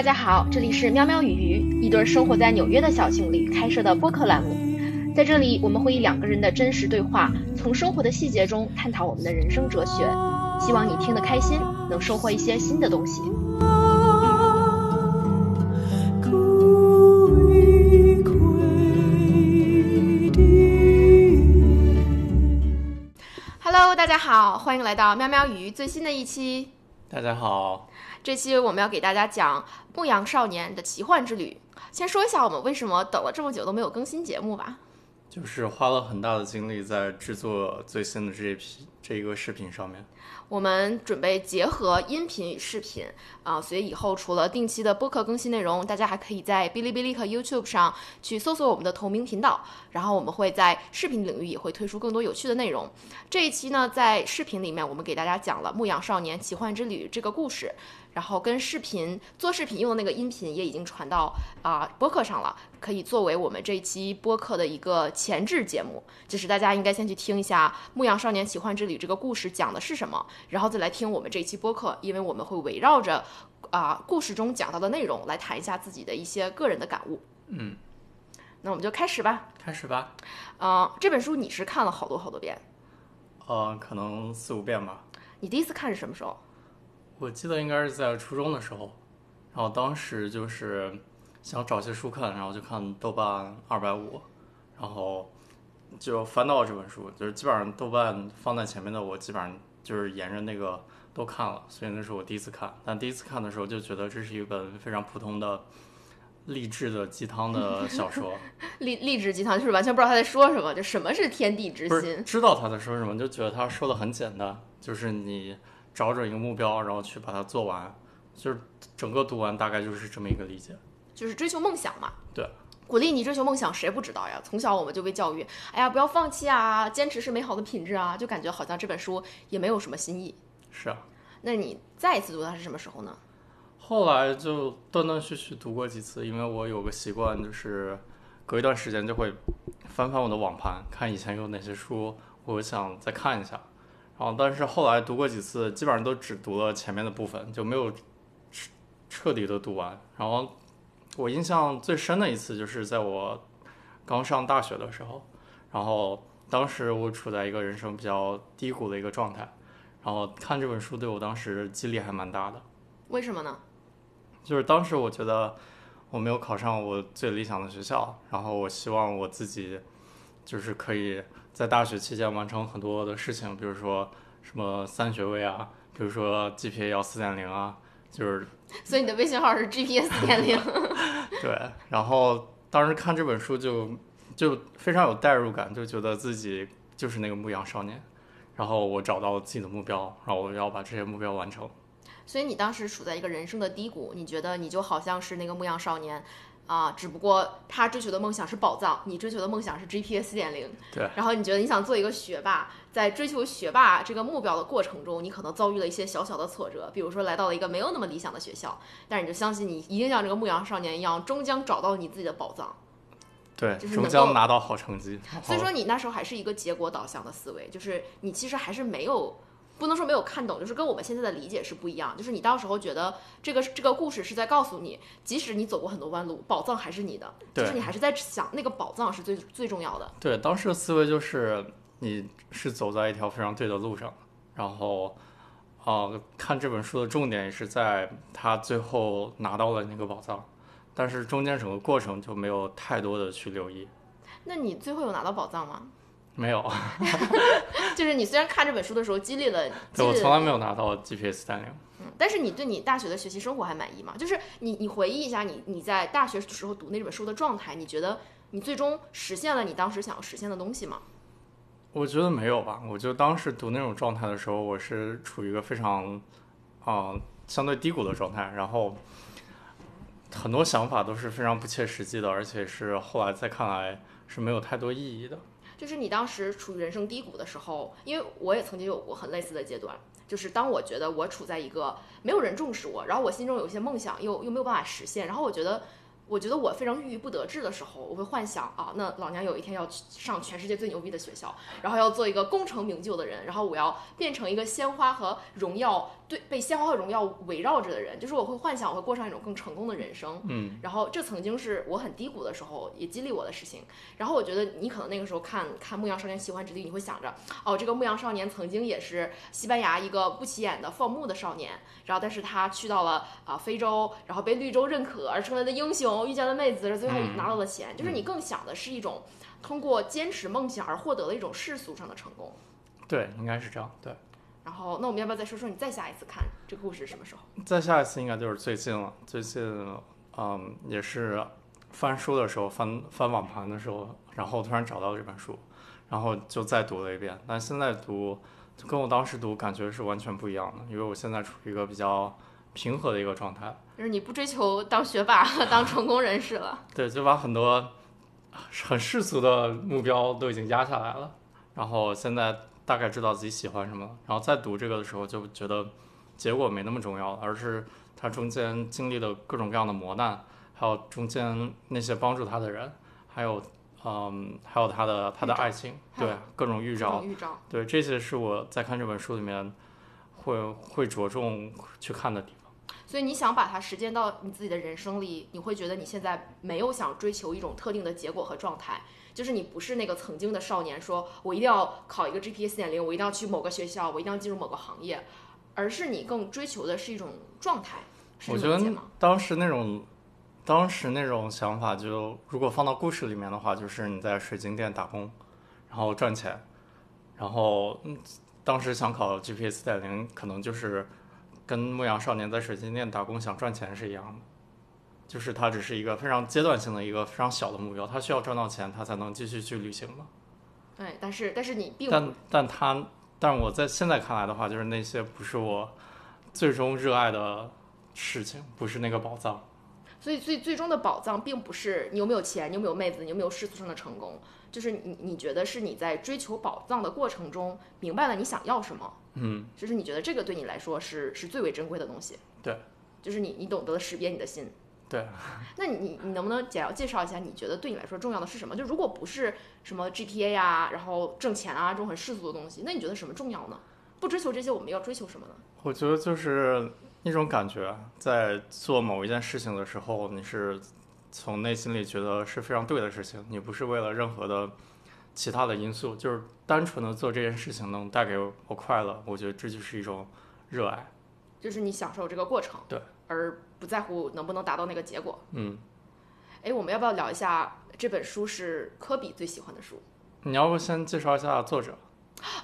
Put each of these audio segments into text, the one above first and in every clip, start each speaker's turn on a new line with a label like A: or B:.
A: 大家好，这里是喵喵与鱼，一对生活在纽约的小情侣开设的播客栏目。在这里，我们会以两个人的真实对话，从生活的细节中探讨我们的人生哲学。希望你听得开心，能收获一些新的东西。Hello，大家好，欢迎来到喵喵鱼最新的一期。
B: 大家好，
A: 这期我们要给大家讲《牧羊少年的奇幻之旅》。先说一下我们为什么等了这么久都没有更新节目吧。
B: 就是花了很大的精力在制作最新的这一批这一个视频上面。
A: 我们准备结合音频与视频啊，所以以后除了定期的播客更新内容，大家还可以在哔哩哔哩和 YouTube 上去搜索我们的同名频道。然后我们会在视频领域也会推出更多有趣的内容。这一期呢，在视频里面我们给大家讲了《牧羊少年奇幻之旅》这个故事。然后跟视频做视频用的那个音频也已经传到啊播客上了，可以作为我们这一期播客的一个前置节目。就是大家应该先去听一下《牧羊少年奇幻之旅》这个故事讲的是什么，然后再来听我们这一期播客，因为我们会围绕着啊故事中讲到的内容来谈一下自己的一些个人的感悟。
B: 嗯，
A: 那我们就开始吧。
B: 开始吧。
A: 嗯，这本书你是看了好多好多遍？
B: 呃，可能四五遍吧。
A: 你第一次看是什么时候？
B: 我记得应该是在初中的时候，然后当时就是想找些书看，然后就看豆瓣二百五，然后就翻到这本书，就是基本上豆瓣放在前面的，我基本上就是沿着那个都看了，所以那是我第一次看。但第一次看的时候就觉得这是一本非常普通的励志的鸡汤的小说，
A: 励励志鸡汤就是完全不知道他在说什么，就什么是天地之心？
B: 知道他在说什么，就觉得他说的很简单，就是你。找准一个目标，然后去把它做完，就是整个读完大概就是这么一个理解，
A: 就是追求梦想嘛。
B: 对，
A: 鼓励你追求梦想，谁不知道呀？从小我们就被教育，哎呀，不要放弃啊，坚持是美好的品质啊，就感觉好像这本书也没有什么新意。
B: 是啊，
A: 那你再一次读它是什么时候呢？
B: 后来就断断续续读过几次，因为我有个习惯，就是隔一段时间就会翻翻我的网盘，看以前有哪些书，我想再看一下。然后，但是后来读过几次，基本上都只读了前面的部分，就没有彻彻底的读完。然后，我印象最深的一次就是在我刚上大学的时候，然后当时我处在一个人生比较低谷的一个状态，然后看这本书对我当时激励还蛮大的。
A: 为什么呢？
B: 就是当时我觉得我没有考上我最理想的学校，然后我希望我自己就是可以。在大学期间完成很多的事情，比如说什么三学位啊，比如说 GPA 要四点零啊，就是。
A: 所以你的微信号是 GPA 四点零。
B: 对，然后当时看这本书就就非常有代入感，就觉得自己就是那个牧羊少年，然后我找到了自己的目标，然后我要把这些目标完成。
A: 所以你当时处在一个人生的低谷，你觉得你就好像是那个牧羊少年。啊，只不过他追求的梦想是宝藏，你追求的梦想是 GPA 四点零。
B: 对。
A: 然后你觉得你想做一个学霸，在追求学霸这个目标的过程中，你可能遭遇了一些小小的挫折，比如说来到了一个没有那么理想的学校，但是你就相信你一定像这个牧羊少年一样，终将找到你自己的宝藏。
B: 对，就是终将拿到好成绩。
A: 所以说你那时候还是一个结果导向的思维，就是你其实还是没有。不能说没有看懂，就是跟我们现在的理解是不一样。就是你到时候觉得这个这个故事是在告诉你，即使你走过很多弯路，宝藏还是你的。就是你还是在想那个宝藏是最最重要的。
B: 对，当时的思维就是你是走在一条非常对的路上。然后，啊，看这本书的重点也是在他最后拿到了那个宝藏，但是中间整个过程就没有太多的去留意。
A: 那你最后有拿到宝藏吗？
B: 没有，
A: 就是你虽然看这本书的时候激励了，对
B: 我从来没有拿到 GPS 三零。
A: 嗯，但是你对你大学的学习生活还满意吗？就是你你回忆一下你你在大学时候读那本书的状态，你觉得你最终实现了你当时想要实现的东西吗？
B: 我觉得没有吧。我就当时读那种状态的时候，我是处于一个非常啊相对低谷的状态，然后很多想法都是非常不切实际的，而且是后来再看来是没有太多意义的。
A: 就是你当时处于人生低谷的时候，因为我也曾经有过很类似的阶段。就是当我觉得我处在一个没有人重视我，然后我心中有一些梦想又又没有办法实现，然后我觉得我觉得我非常郁郁不得志的时候，我会幻想啊，那老娘有一天要去上全世界最牛逼的学校，然后要做一个功成名就的人，然后我要变成一个鲜花和荣耀对被鲜花和荣耀围绕着的人，就是我会幻想我会过上一种更成功的人生。
B: 嗯，
A: 然后这曾经是我很低谷的时候也激励我的事情。然后我觉得你可能那个时候看看《牧羊少年奇幻之旅》，你会想着，哦，这个牧羊少年曾经也是西班牙一个不起眼的放牧的少年，然后但是他去到了啊、非洲，然后被绿洲认可而成为了英雄，遇见了妹子，最后
B: 嗯
A: 拿到了钱。就是你更想的是一种通过坚持梦想而获得的一种世俗上的成功。
B: 对，应该是这样。对，
A: 然后，那我们要不要再说说你再下一次看这个故事是什么时候？
B: 再下一次应该就是最近了。最近，嗯，也是翻书的时候，翻翻网盘的时候，然后突然找到这本书，然后就再读了一遍。但现在读，就跟我当时读感觉是完全不一样的，因为我现在处于一个比较平和的一个状态。
A: 就是你不追求当学霸、当成功人士了。
B: 对，就把很多很世俗的目标都已经压下来了，然后现在大概知道自己喜欢什么，然后再读这个的时候就觉得结果没那么重要，而是他中间经历的各种各样的磨难，还有中间那些帮助他的人，还有嗯，还有他的他的爱情，对各种预兆
A: 种，预兆。
B: 对这些是我在看这本书里面会会着重去看的地方。
A: 所以你想把它实践到你自己的人生里，你会觉得你现在没有想追求一种特定的结果和状态，就是你不是那个曾经的少年，说我一定要考一个 GPA 四点零，我一定要去某个学校，我一定要进入某个行业，而是你更追求的是一种状态。
B: 我觉得？当时那种，当时那种想法就，如果放到故事里面的话，就是你在水晶店打工，然后赚钱，然后嗯，当时想考 GPA 四点零，可能就是跟牧羊少年在水晶店打工想赚钱是一样的，就是它只是一个非常阶段性的一个非常小的目标，它需要赚到钱，它才能继续去旅行嘛。
A: 对，但是但是你并
B: 但但他，但我在现在看来的话，就是那些不是我最终热爱的事情，不是那个宝藏。
A: 所以最最终的宝藏并不是你有没有钱，你有没有妹子，你有没有世俗上的成功，就是你你觉得是你在追求宝藏的过程中明白了你想要什么，
B: 嗯，
A: 就是你觉得这个对你来说是是最为珍贵的东西。
B: 对，
A: 就是你你懂得了识别你的心。
B: 对。
A: 那你你你能不能简要介绍一下，你觉得对你来说重要的是什么？就如果不是什么 GPA 呀、然后挣钱啊这种很世俗的东西，那你觉得什么重要呢？不追求这些，我们要追求什么呢？
B: 我觉得就是一种感觉，在做某一件事情的时候，你是从内心里觉得是非常对的事情，你不是为了任何的其他的因素，就是单纯的做这件事情能带给我快乐，我觉得这就是一种热爱。
A: 就是你享受这个过程，
B: 对，
A: 而不在乎能不能达到那个结果。
B: 嗯，
A: 哎，我们要不要聊一下这本书是科比最喜欢的书？
B: 你要不先介绍一下作者？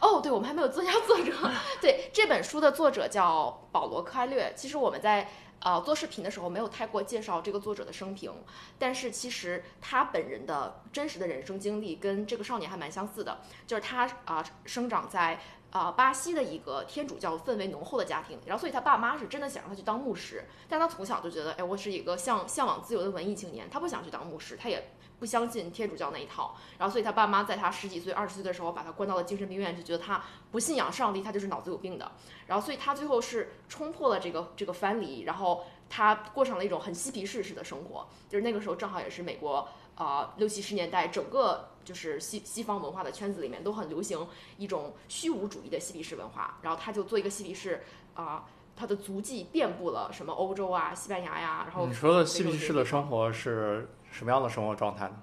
A: 哦，对，我们还没有介绍作者。对，这本书的作者叫保罗·克艾略。其实我们在呃做视频的时候没有太过介绍这个作者的生平，但是其实他本人的真实的人生经历跟这个少年还蛮相似的，就是他啊、生长在。啊、巴西的一个天主教氛围浓厚的家庭，然后所以他爸妈是真的想让他去当牧师，但他从小就觉得，哎，我是一个向向往自由的文艺青年，他不想去当牧师，他也不相信天主教那一套，然后所以他爸妈在他十几岁、二十岁的时候把他关到了精神病院，就觉得他不信仰上帝，他就是脑子有病的。然后所以他最后是冲破了这个这个藩篱，然后他过上了一种很嬉皮士式的生活。就是那个时候正好也是美国啊六七十年代整个就是西西方文化的圈子里面都很流行一种虚无主义的嬉皮士文化。然后他就做一个嬉皮士啊。他的足迹遍布了什么欧洲啊、西班牙呀、然后
B: 你说的嬉皮士的生活是什么样的生活状态呢？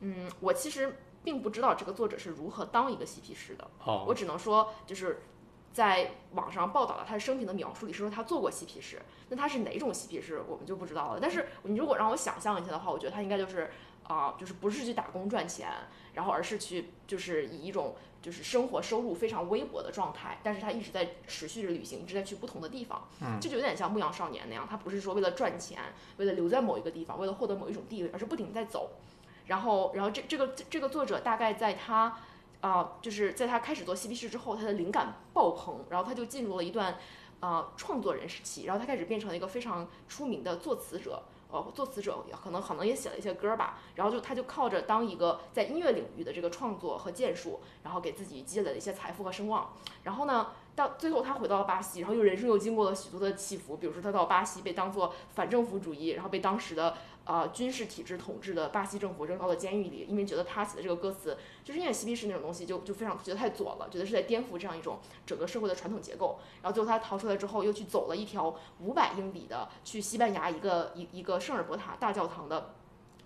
A: 嗯，我其实并不知道这个作者是如何当一个嬉皮士的。
B: 哦，
A: 我只能说，就是在网上报道的他的生平的描述里是说他做过嬉皮士，那他是哪种嬉皮士我们就不知道了。但是你如果让我想象一下的话，我觉得他应该就是啊、就是不是去打工赚钱，然后而是去就是以一种就是生活收入非常微薄的状态，但是他一直在持续着旅行，一直在去不同的地方，
B: 嗯
A: 这就有点像牧羊少年那样，他不是说为了赚钱，为了留在某一个地方，为了获得某一种地位，而是不停地在走。然后，然后这这个这个作者大概在他啊、就是在他开始做嬉皮士之后，他的灵感爆棚，然后他就进入了一段呃创作人时期，然后他开始变成了一个非常出名的作词者。呃，作词者可能可能也写了一些歌吧，然后就他就靠着当一个在音乐领域的这个创作和建树，然后给自己积累了一些财富和声望。然后呢，到最后他回到了巴西，然后又人生又经过了许多的起伏，比如说他到巴西被当做反政府主义，然后被当时的呃军事体制统治的巴西政府扔到了监狱里，因为觉得他写的这个歌词就是因为嬉皮士那种东西就就非常觉得太左了，觉得是在颠覆这样一种整个社会的传统结构。然后最后他逃出来之后，又去走了一条五百英里的去西班牙一个一一个圣尔伯塔大教堂的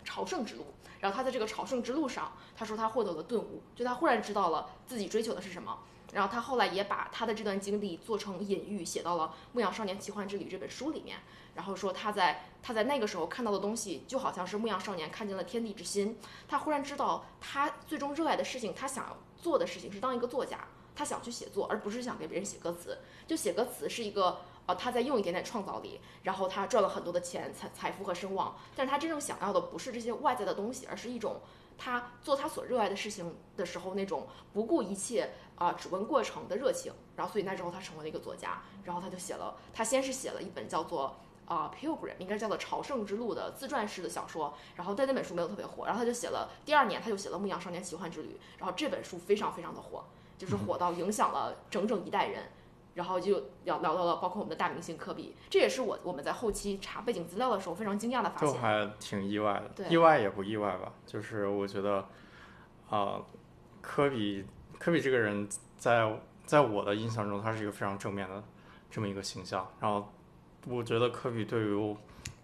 A: 朝圣之路。然后他在这个朝圣之路上，他说他获得了顿悟，就他忽然知道了自己追求的是什么。然后他后来也把他的这段经历做成隐喻，写到了《牧羊少年奇幻之旅》这本书里面。然后说他在他在那个时候看到的东西，就好像是牧羊少年看见了天地之心。他忽然知道，他最终热爱的事情，他想要做的事情是当一个作家，他想去写作，而不是想给别人写歌词。就写歌词是一个，呃，他在用一点点创造力，然后他赚了很多的钱、财财富和声望。但是他真正想要的不是这些外在的东西，而是一种他做他所热爱的事情的时候那种不顾一切啊、只问过程的热情。然后，所以那之后他成为了一个作家，然后他就写了，他先是写了一本叫做。啊，《Pilgrim》应该叫做《朝圣之路》的自传式的小说，然后但那本书没有特别火，然后他就写了第二年他就写了《牧羊少年奇幻之旅》，然后这本书非常非常的火，就是火到影响了整整一代人，然后就聊聊到了包括我们的大明星科比，这也是我我们在后期查背景资料的时候非常惊讶的发现
B: 就
A: 现。
B: 还挺意外的，
A: 对
B: 意外也不意外吧。就是我觉得，啊、科比科比这个人在在我的印象中，他是一个非常正面的这么一个形象。然后我觉得科比对于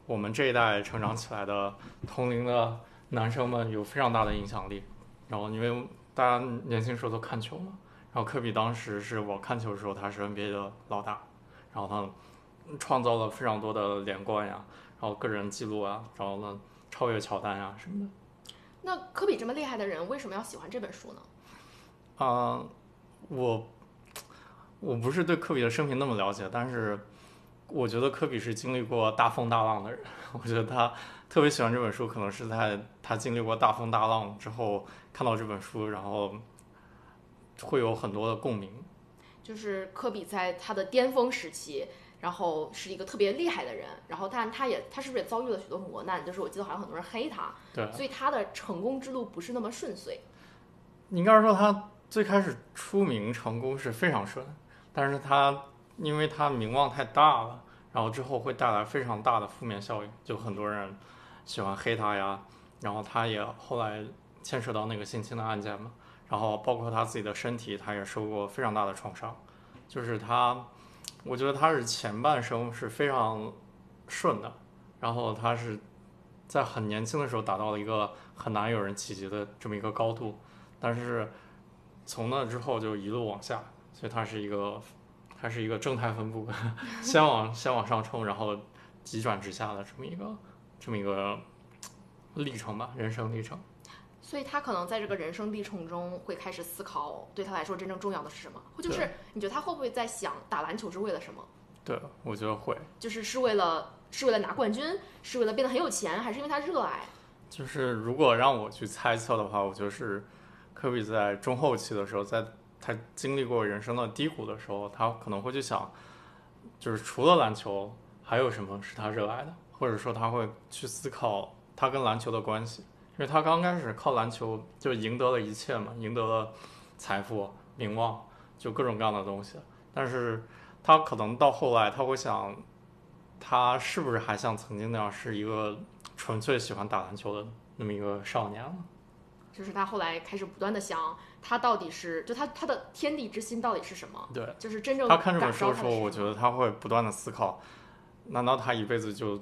B: 我们这一代成长起来的同龄的男生们有非常大的影响力。然后因为大家年轻时候都看球嘛，然后科比当时是我看球的时候，他是 NBA 的老大，然后他创造了非常多的连冠呀，然后个人记录啊，然后呢超越乔丹呀什么的。
A: 那科比这么厉害的人，为什么要喜欢这本书呢？
B: 啊、我我不是对科比的生平那么了解，但是我觉得科比是经历过大风大浪的人。我觉得他特别喜欢这本书，可能是在他经历过大风大浪之后看到这本书，然后会有很多的共鸣。
A: 就是科比在他的巅峰时期，然后是一个特别厉害的人，然后但他也他是不是也遭遇了许多磨难？就是我记得好像很多人黑他，
B: 对，
A: 所以他的成功之路不是那么顺遂。
B: 应该说他最开始出名成功是非常顺，但是他因为他名望太大了，然后之后会带来非常大的负面效应，就很多人喜欢黑他呀，然后他也后来牵扯到那个性侵的案件嘛，然后包括他自己的身体，他也受过非常大的创伤，就是他，我觉得他是前半生是非常顺的，然后他是在很年轻的时候达到了一个很难有人企及的这么一个高度。但是从那之后就一路往下，所以他是一个他是一个正态分布，先往先往上冲，然后急转直下的这么一个这么一个历程吧，人生历程。
A: 所以他可能在这个人生历程中会开始思考，对他来说真正重要的是什么？或就是你觉得他会不会在想打篮球是为了什么？
B: 对，我觉得会，
A: 就是是为了是为了拿冠军，是为了变得很有钱，还是因为他热爱？
B: 就是如果让我去猜测的话，我觉得是科比在中后期的时候，在他经历过人生的低谷的时候，他可能会去想，就是除了篮球，还有什么是他热爱的，或者说他会去思考他跟篮球的关系，因为他刚开始靠篮球就赢得了一切嘛，赢得了财富、名望，就各种各样的东西，但是他可能到后来他会想，他是不是还像曾经那样是一个纯粹喜欢打篮球的那么一个少年了？
A: 就是他后来开始不断的想，他到底是就他他的天地之心到底是什么？
B: 对
A: 就是真正
B: 他看这本书的时候，我觉得他会不断的思考，难道他一辈子就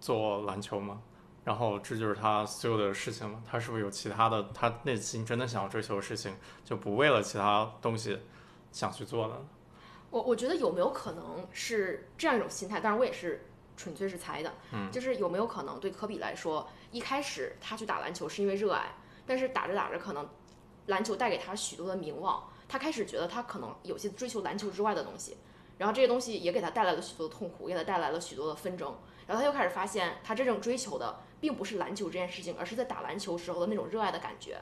B: 做篮球吗？然后这就是他所有的事情吗？他是不是有其他的，他内心真的想要追求的事情，就不为了其他东西想去做的呢？
A: 我我觉得有没有可能是这样一种心态？当然，我也是纯粹是猜的。
B: 嗯，
A: 就是有没有可能对科比来说，一开始他去打篮球是因为热爱，但是打着打着，可能篮球带给他许多的名望，他开始觉得他可能有些追求篮球之外的东西，然后这些东西也给他带来了许多的痛苦，也给他带来了许多的纷争，然后他又开始发现，他真正追求的并不是篮球这件事情，而是在打篮球时候的那种热爱的感觉。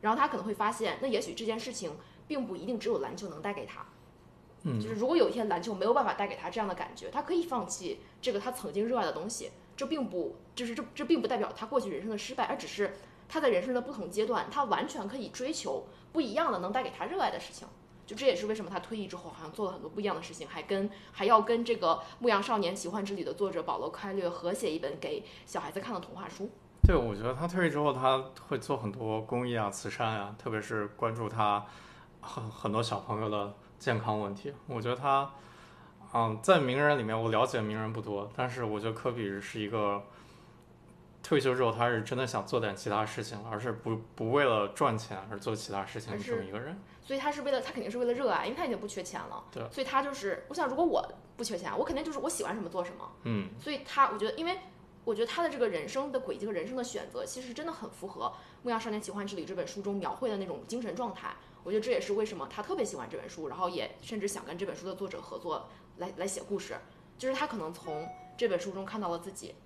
A: 然后他可能会发现，那也许这件事情并不一定只有篮球能带给他。
B: 嗯
A: 就是如果有一天篮球没有办法带给他这样的感觉，他可以放弃这个他曾经热爱的东西。这并不，就是这这并不代表他过去人生的失败，而只是他在人生的不同阶段，他完全可以追求不一样的能带给他热爱的事情。就这也是为什么他退役之后好像做了很多不一样的事情，还跟还要跟这个《牧羊少年奇幻之旅》的作者保罗·开略合写一本给小孩子看的童话书。
B: 对，我觉得他退役之后，他会做很多公益啊、慈善啊，特别是关注他很很多小朋友的健康问题。我觉得他，嗯，在名人里面，我了解名人不多，但是我觉得科比是一个退休之后他是真的想做点其他事情，而是不不为了赚钱而做其他事情的这么一个人。
A: 所以他是为了他肯定是为了热爱，因为他已经不缺钱了。
B: 对。
A: 所以他就是，我想如果我不缺钱，我肯定就是我喜欢什么做什么。
B: 嗯。
A: 所以他，我觉得，因为我觉得他的这个人生的轨迹和人生的选择，其实真的很符合《牧羊少年奇幻之旅》这本书中描绘的那种精神状态。我觉得这也是为什么他特别喜欢这本书，然后也甚至想跟这本书的作者合作来来写故事，就是他可能从这本书中看到了自己。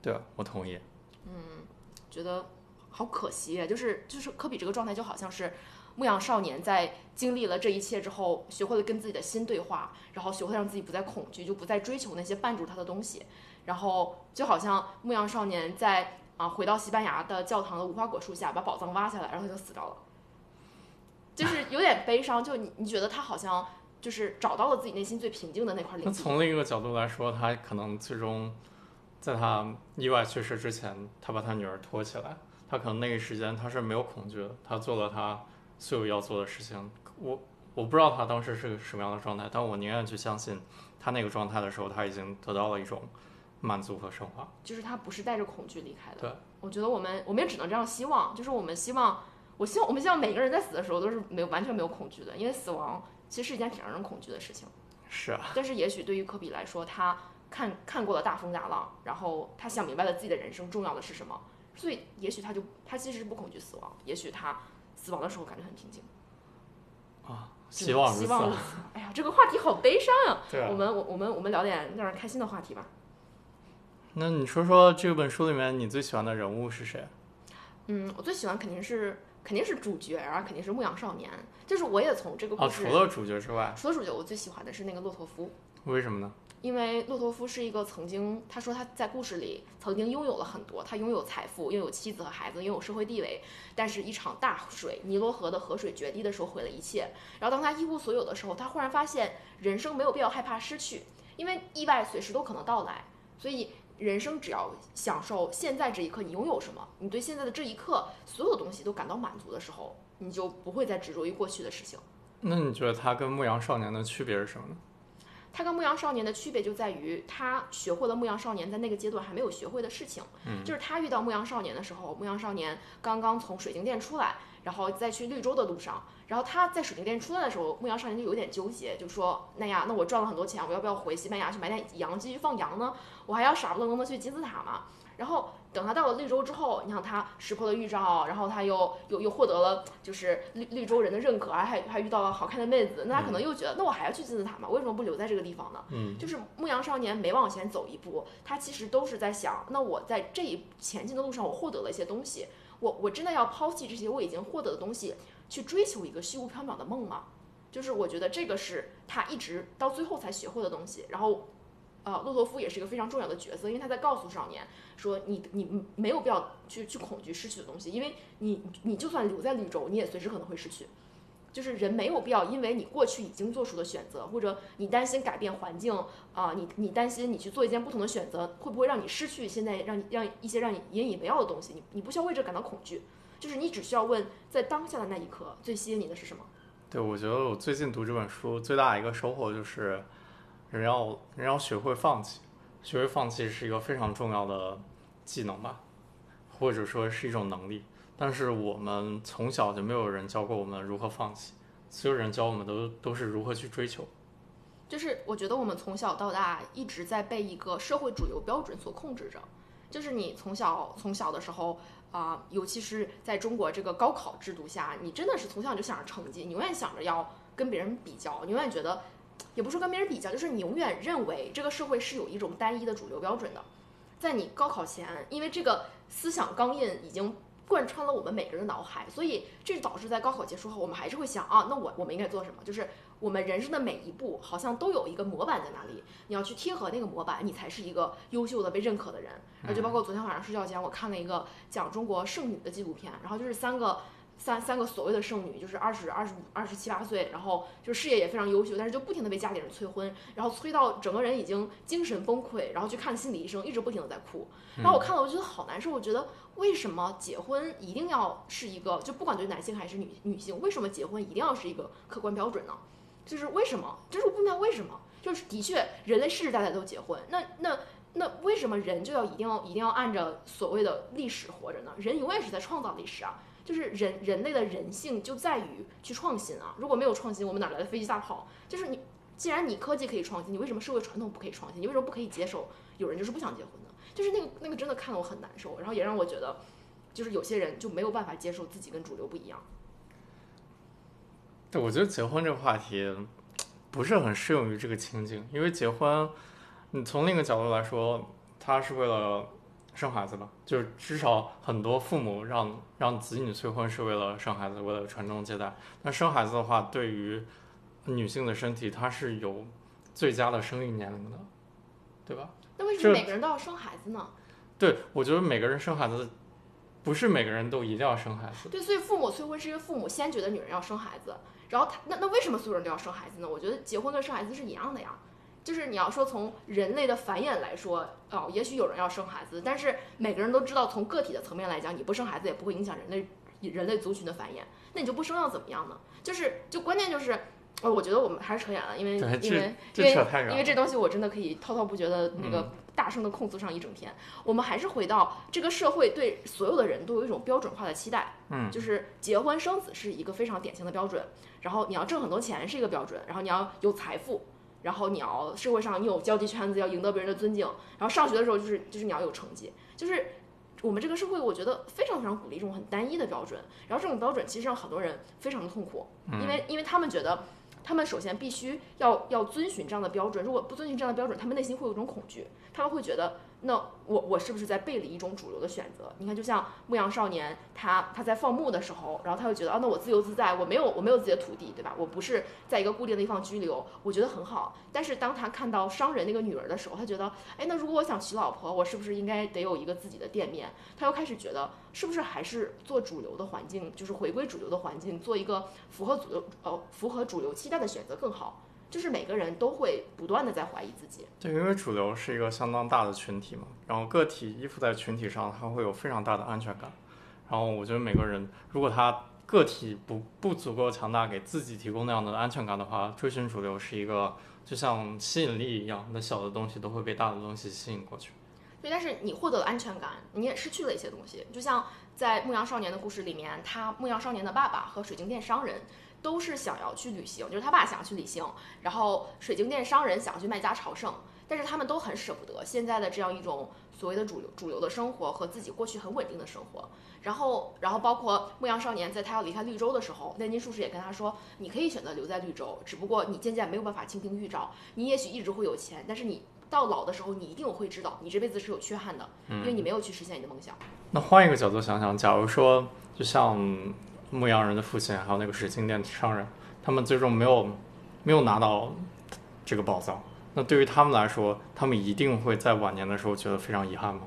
B: 对，我同意。
A: 嗯，觉得好可惜，就是就是科比这个状态就好像是牧羊少年在经历了这一切之后，学会了跟自己的心对话，然后学会让自己不再恐惧，就不再追求那些绊住他的东西，然后就好像牧羊少年在啊回到西班牙的教堂的无花果树下把宝藏挖下来，然后他就死掉了，就是有点悲伤。就你你觉得他好像就是找到了自己内心最平静的那块领
B: 那
A: 地。
B: 从另一个角度来说，他可能最终在他意外去世之前，他把他女儿托起来，他可能那一时间他是没有恐惧的，他做了他所有要做的事情。我我不知道他当时是个什么样的状态，但我宁愿去相信他那个状态的时候，他已经得到了一种满足和升华。
A: 就是他不是带着恐惧离开的。
B: 对，
A: 我觉得我们我们也只能这样希望，就是我们希望，我希望我们希望每个人在死的时候都是没有完全没有恐惧的，因为死亡其实是一件挺让人恐惧的事情。
B: 是啊，
A: 但是也许对于科比来说，他看看过了大风大浪，然后他想明白了自己的人生重要的是什么，所以也许他就他其实是不恐惧死亡，也许他死亡的时候感觉很平静。
B: 啊希望如此啊。
A: 希望如此。哎呀，这个话题好悲伤
B: 啊
A: 我们我我们我们聊点让人开心的话题吧。
B: 那你说说这本书里面你最喜欢的人物是谁？
A: 嗯，我最喜欢肯定是肯定是主角然后，肯定是牧羊少年。就是我也从这个
B: 啊，
A: 故事，
B: 除了主角之外，
A: 除了主角，我最喜欢的是那个骆驼夫，
B: 为什么呢？
A: 因为骆驼夫是一个曾经，他说他在故事里曾经拥有了很多，他拥有财富，拥有妻子和孩子，拥有社会地位，但是一场大水，尼罗河的河水决堤的时候毁了一切。然后当他一无所有的时候，他忽然发现人生没有必要害怕失去，因为意外随时都可能到来，所以。人生只要享受现在这一刻，你拥有什么，你对现在的这一刻所有东西都感到满足的时候，你就不会再执着于过去的事情。
B: 那你觉得他跟牧羊少年的区别是什么呢？
A: 他跟牧羊少年的区别就在于，他学会了牧羊少年在那个阶段还没有学会的事情。
B: 嗯，
A: 就是他遇到牧羊少年的时候，牧羊少年刚刚从水晶店出来，然后在去绿洲的路上，然后他在水晶店出来的时候，牧羊少年就有点纠结，就说：“那呀，那我赚了很多钱，我要不要回西班牙去买点羊继续放羊呢？我还要傻不愣登的去金字塔嘛？”然后等他到了绿洲之后，你想他识破了预兆，然后他又又又获得了就是绿绿洲人的认可，还还遇到了好看的妹子，那他可能又觉得，那我还要去金字塔吗？为什么不留在这个地方呢？
B: 嗯，
A: 就是牧羊少年每往前走一步，他其实都是在想，那我在这一前进的路上，我获得了一些东西，我我真的要抛弃这些我已经获得的东西，去追求一个虚无缥缈的梦吗？就是我觉得这个是他一直到最后才学会的东西。然后，呃，骆驼夫也是一个非常重要的角色，因为他在告诉少年说你，你没有必要去去恐惧失去的东西，因为你你就算留在绿洲，你也随时可能会失去。就是人没有必要因为你过去已经做出的选择，或者你担心改变环境啊、你你担心你去做一件不同的选择，会不会让你失去现在让你让一些让你引以为傲的东西？你你不需要为这感到恐惧，就是你只需要问，在当下的那一刻最吸引你的是什么？
B: 对，我觉得我最近读这本书最大的一个收获就是，人要人要学会放弃，学会放弃是一个非常重要的技能吧，或者说是一种能力。但是我们从小就没有人教过我们如何放弃，所有人教我们都都是如何去追求。
A: 就是我觉得我们从小到大一直在被一个社会主流标准所控制着，就是你从小从小的时候啊、尤其是在中国这个高考制度下，你真的是从小就想着成绩，你永远想着要跟别人比较，你永远觉得，也不是说跟别人比较，就是你永远认为这个社会是有一种单一的主流标准的，在你高考前，因为这个思想钢印已经。贯穿了我们每个人的脑海，所以这导致在高考结束后，我们还是会想啊，那我我们应该做什么？就是我们人生的每一步好像都有一个模板在那里，你要去贴合那个模板，你才是一个优秀的被认可的人。而就包括昨天晚上睡觉前，我看了一个讲中国剩女的纪录片，然后就是三个三三个所谓的剩女，就是二十二十五、二十七八岁，然后就事业也非常优秀，但是就不停的被家里人催婚，然后催到整个人已经精神崩溃，然后去看心理医生，一直不停的在哭。然后我看了，我觉得好难受。我觉得为什么结婚一定要是一个，就不管对男性还是女女性，为什么结婚一定要是一个客观标准呢？就是为什么？就是我不明白为什么。就是的确，人类世世代代都结婚，那那那为什么人就要一定要一定要按着所谓的历史活着呢？人永远是在创造历史啊。就是人人类的人性就在于去创新啊！如果没有创新，我们哪来的飞机大炮？就是你，既然你科技可以创新，你为什么社会传统不可以创新？你为什么不可以接受有人就是不想结婚呢？就是那个那个真的看得我很难受，然后也让我觉得，就是有些人就没有办法接受自己跟主流不一样。
B: 对，我觉得结婚这个话题不是很适用于这个情景，因为结婚，你从另一个角度来说，它是为了。生孩子吧，就是至少很多父母让让子女催婚是为了生孩子，为了传宗接代。那生孩子的话，对于女性的身体，它是有最佳的生育年龄的，对吧？
A: 那为什么每个人都要生孩子呢？
B: 对，我觉得每个人生孩子，不是每个人都一定要生孩子。
A: 对，所以父母催婚是因为父母先觉得女人要生孩子，然后他那那为什么所有人都要生孩子呢？我觉得结婚跟生孩子是一样的呀。就是你要说从人类的繁衍来说，哦，也许有人要生孩子，但是每个人都知道，从个体的层面来讲，你不生孩子也不会影响人类人类族群的繁衍，那你就不生要怎么样呢？就是就关键就是，呃，我觉得我们还是扯远了，因为因为因为因为这东西我真的可以滔滔不绝的那个大声的控诉上一整天。我们还是回到这个社会对所有的人都有一种标准化的期待，
B: 嗯，
A: 就是结婚生子是一个非常典型的标准，然后你要挣很多钱是一个标准，然后你要有财富。然后你要社会上你有交际圈子，要赢得别人的尊敬。然后上学的时候就是就是你要有成绩，就是我们这个社会我觉得非常非常鼓励这种很单一的标准。然后这种标准其实让很多人非常的痛苦，因为因为他们觉得他们首先必须要要遵循这样的标准，如果不遵循这样的标准，他们内心会有一种恐惧，他们会觉得。那我我是不是在背离一种主流的选择？你看，就像牧羊少年，他他在放牧的时候，然后他就觉得啊，那我自由自在，我没有我没有自己的土地，对吧？我不是在一个固定的地方居留，我觉得很好。但是当他看到商人那个女儿的时候，他觉得，哎，那如果我想娶老婆，我是不是应该得有一个自己的店面？他又开始觉得，是不是还是做主流的环境，就是回归主流的环境，做一个符合主流呃符合主流期待的选择更好？就是每个人都会不断的在怀疑自己，
B: 对，因为主流是一个相当大的群体嘛，然后个体依附在群体上，他会有非常大的安全感。然后我觉得每个人，如果他个体不不足够强大，给自己提供那样的安全感的话，追寻主流是一个就像吸引力一样，那小的东西都会被大的东西吸引过去。
A: 对，但是你获得了安全感，你也失去了一些东西。就像在牧羊少年的故事里面，他牧羊少年的爸爸和水晶店商人。都是想要去旅行，就是他爸想要去旅行，然后水晶店商人想要去卖家朝圣，但是他们都很舍不得现在的这样一种所谓的主流主流的生活和自己过去很稳定的生活。然后，然后包括牧羊少年在他要离开绿洲的时候，炼金术士也跟他说，你可以选择留在绿洲，只不过你渐渐没有办法倾听预兆，你也许一直会有钱，但是你到老的时候，你一定会知道你这辈子是有缺憾的，因为你没有去实现你的梦想。
B: 那换一个角度想想，假如说就像。牧羊人的父亲，还有那个水晶店商人，他们最终没有没有拿到这个宝藏。那对于他们来说，他们一定会在晚年的时候觉得非常遗憾吗？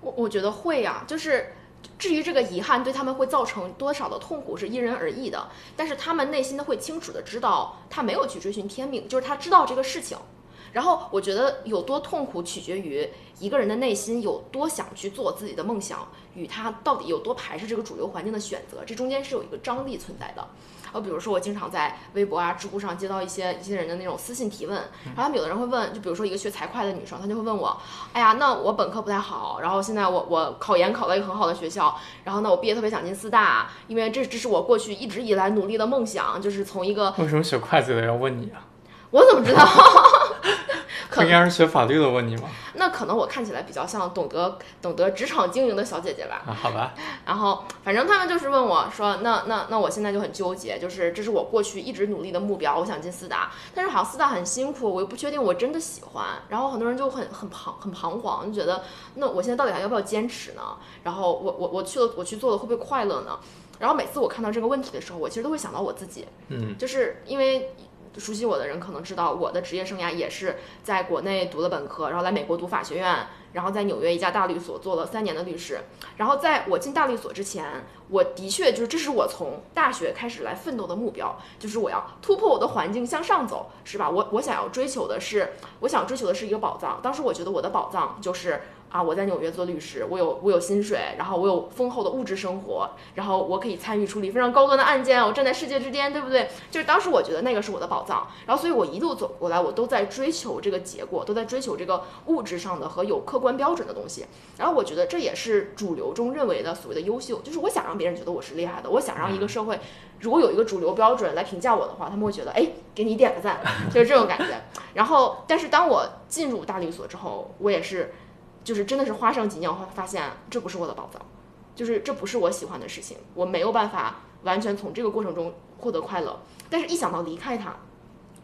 A: 我我觉得会呀，就是至于这个遗憾对他们会造成多少的痛苦，是因人而异的。但是他们内心的会清楚的知道，他没有去追寻天命，就是他知道这个事情。然后我觉得有多痛苦取决于一个人的内心有多想去做自己的梦想，与他到底有多排斥这个主流环境的选择，这中间是有一个张力存在的。呃，比如说我经常在微博啊、知乎上接到一些一些人的那种私信提问，然后他们有的人会问，就比如说一个学财会的女生，她就会问我，哎呀，那我本科不太好，然后现在我我考研考到一个很好的学校，然后呢我毕业特别想进四大，因为这这是我过去一直以来努力的梦想，就是从一个
B: 为什么学会计的要问你啊？
A: 我怎么知道？
B: 应该是学法律的问题吗？
A: 那可能我看起来比较像懂得懂得职场经营的小姐姐吧。
B: 啊，好吧。
A: 然后反正他们就是问我说：“那那那我现在就很纠结，就是这是我过去一直努力的目标，我想进四大，但是好像四大很辛苦，我又不确定我真的喜欢。然后很多人就很很彷很彷徨，就觉得那我现在到底还要不要坚持呢？然后我我我去了我去做了会不会快乐呢？然后每次我看到这个问题的时候，我其实都会想到我自己，
B: 嗯，
A: 就是因为。熟悉我的人可能知道，我的职业生涯也是在国内读了本科，然后来美国读法学院，然后在纽约一家大律所做了三年的律师。然后在我进大律所之前，我的确就是这是我从大学开始来奋斗的目标，就是我要突破我的环境向上走，是吧？我我想要追求的是，我想追求的是一个宝藏。当时我觉得我的宝藏就是。啊，我在纽约做律师，我有我有薪水，然后我有丰厚的物质生活，然后我可以参与处理非常高端的案件，我站在世界之巅，对不对？就是当时我觉得那个是我的宝藏，然后所以我一路走过来，我都在追求这个结果，都在追求这个物质上的和有客观标准的东西。然后我觉得这也是主流中认为的所谓的优秀，就是我想让别人觉得我是厉害的，我想让一个社会如果有一个主流标准来评价我的话，他们会觉得哎，给你点个赞，就是这种感觉。然后，但是当我进入大律所之后，我也是。就是真的是花上几年，我发现这不是我的宝藏，就是这不是我喜欢的事情，我没有办法完全从这个过程中获得快乐。但是，一想到离开它，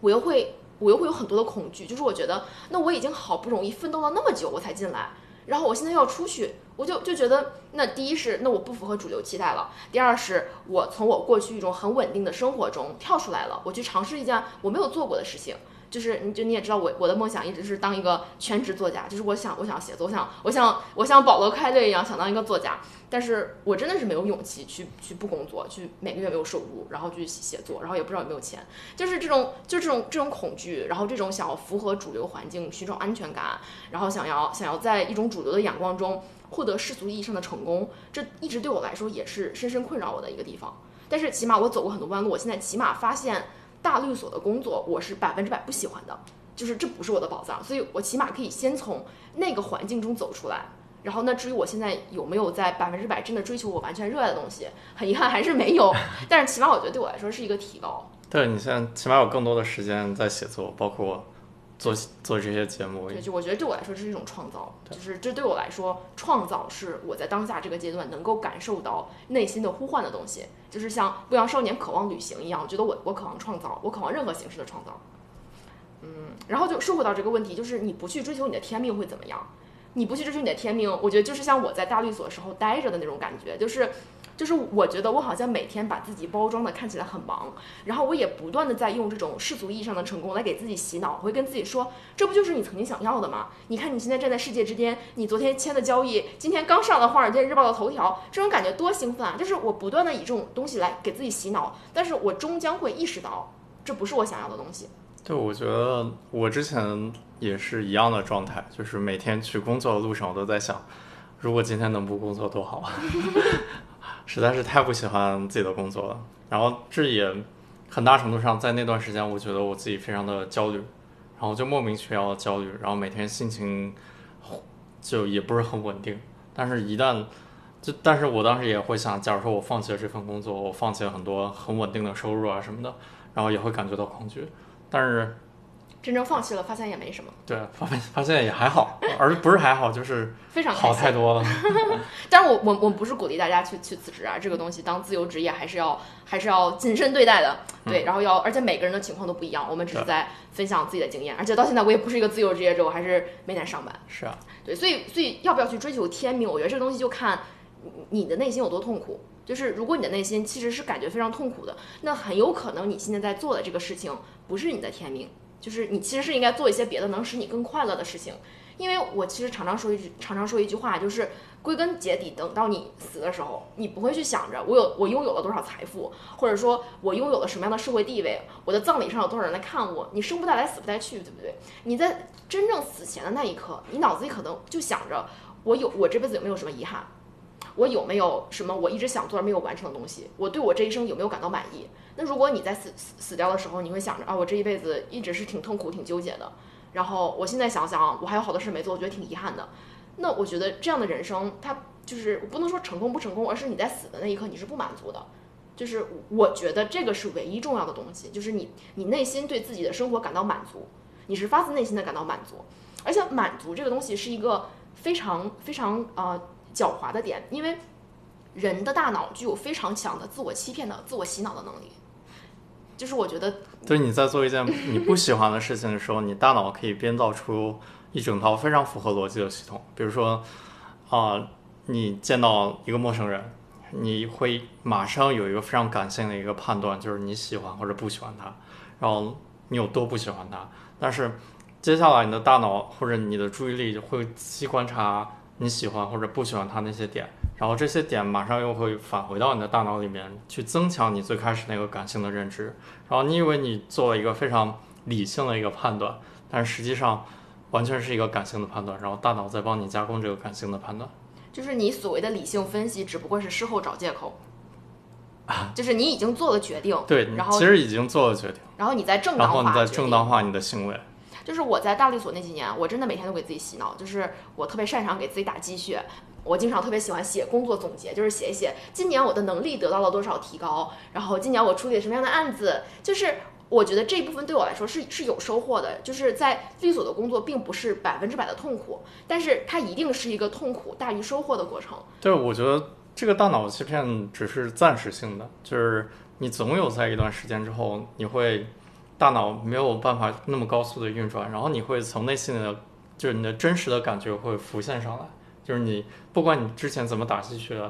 A: 我又会我又会有很多的恐惧。就是我觉得，那我已经好不容易奋斗了那么久，我才进来，然后我现在要出去，我就就觉得，那第一是那我不符合主流期待了，第二是我从我过去一种很稳定的生活中跳出来了，我去尝试一件我没有做过的事情。就是你就你也知道我我的梦想一直是当一个全职作家，就是我想我想写作，我想我想我像保罗·开略一样想当一个作家，但是我真的是没有勇气去去不工作，去每个月没有收入，然后去写作，然后也不知道有没有钱，就是这种就这种这种恐惧，然后这种想要符合主流环境，寻找安全感，然后想要想要在一种主流的眼光中获得世俗意义上的成功，这一直对我来说也是深深困扰我的一个地方。但是起码我走过很多弯路，我现在起码发现。大律所的工作，我是百分之百不喜欢的，就是这不是我的宝藏，所以我起码可以先从那个环境中走出来。然后，那至于我现在有没有在百分之百真的追求我完全热爱的东西，很遗憾还是没有。但是起码我觉得对我来说是一个提高。
B: 对你现在起码有更多的时间在写作，包括。做做这些节目，
A: 对，就我觉得对我来说这是一种创造，就是这对我来说，创造是我在当下这个阶段能够感受到内心的呼唤的东西，就是像《不良少年渴望旅行》一样，我觉得我我渴望创造，我渴望任何形式的创造。嗯，然后就说回到这个问题，就是你不去追求你的天命会怎么样？你不去追求你的天命，我觉得就是像我在大律所时候待着的那种感觉，就是。就是我觉得我好像每天把自己包装的看起来很忙，然后我也不断的在用这种世俗意义上的成功来给自己洗脑，我会跟自己说，这不就是你曾经想要的吗？你看你现在站在世界之巅，你昨天签的交易，今天刚上了《华尔街日报》的头条，这种感觉多兴奋啊！就是我不断的以这种东西来给自己洗脑，但是我终将会意识到，这不是我想要的东西。
B: 对，我觉得我之前也是一样的状态，就是每天去工作的路上，我都在想，如果今天能不工作多好啊！实在是太不喜欢自己的工作了，然后这也很大程度上在那段时间，我觉得我自己非常的焦虑，然后就莫名其妙的焦虑，然后每天心情就也不是很稳定。但是，一旦就，但是我当时也会想，假如说我放弃了这份工作，我放弃了很多很稳定的收入啊什么的，然后也会感觉到恐惧。但是。
A: 真正放弃了，发现也没什么。
B: 对，发发现也还好，而不是还好，就是
A: 非常
B: 好太多了。
A: 但是我我我不是鼓励大家去去辞职啊，这个东西当自由职业还是要还是要谨慎对待的。对，然后要，而且每个人的情况都不一样，我们只是在分享自己的经验。而且到现在我也不是一个自由职业者，我还是每天上班。
B: 是啊，
A: 对，所以所以要不要去追求天命？我觉得这个东西就看你的内心有多痛苦。就是如果你的内心其实是感觉非常痛苦的，那很有可能你现在在做的这个事情不是你的天命。就是你其实是应该做一些别的能使你更快乐的事情，因为我其实常常说一句，常常说一句话，就是归根结底，等到你死的时候，你不会去想着我有我拥有了多少财富，或者说我拥有了什么样的社会地位，我的葬礼上有多少人来看我，你生不带来死不带去，对不对？你在真正死前的那一刻，你脑子里可能就想着我有我这辈子有没有什么遗憾，我有没有什么我一直想做而没有完成的东西，我对我这一生有没有感到满意？那如果你在死死死掉的时候，你会想着啊，我这一辈子一直是挺痛苦、挺纠结的。然后我现在想想，我还有好多事没做，我觉得挺遗憾的。那我觉得这样的人生，它就是我不能说成功不成功，而是你在死的那一刻你是不满足的。就是我觉得这个是唯一重要的东西，就是你你内心对自己的生活感到满足，你是发自内心的感到满足。而且满足这个东西是一个非常非常呃狡猾的点，因为人的大脑具有非常强的自我欺骗的、自我洗脑的能力。就是我觉得，
B: 对你在做一件你不喜欢的事情的时候，你大脑可以编造出一整套非常符合逻辑的系统。比如说，啊，你见到一个陌生人，你会马上有一个非常感性的一个判断，就是你喜欢或者不喜欢他。然后你有多不喜欢他。但是接下来你的大脑或者你的注意力会仔细观察你喜欢或者不喜欢它那些点，然后这些点马上又会返回到你的大脑里面去增强你最开始那个感性的认知。然后你以为你做了一个非常理性的一个判断，但是实际上完全是一个感性的判断，然后大脑在帮你加工这个感性的判断。
A: 就是你所谓的理性分析，只不过是事后找借口。就是你已经做了决定，
B: 对，
A: 然后
B: 其实已经做了决定，
A: 然后你在正当化然后，
B: 你在正当化你的行为。
A: 就是我在大律所那几年，我真的每天都给自己洗脑，就是我特别擅长给自己打鸡血，我经常特别喜欢写工作总结，就是写一写今年我的能力得到了多少提高，然后今年我处理了什么样的案子，就是我觉得这一部分对我来说是是有收获的，就是在律所的工作并不是百分之百的痛苦，但是它一定是一个痛苦大于收获的过程。
B: 对，我觉得这个大脑欺骗只是暂时性的，就是你总有在一段时间之后，你会大脑没有办法那么高速的运转，然后你会从内心的，就是你的真实的感觉会浮现上来，就是你不管你之前怎么打鸡血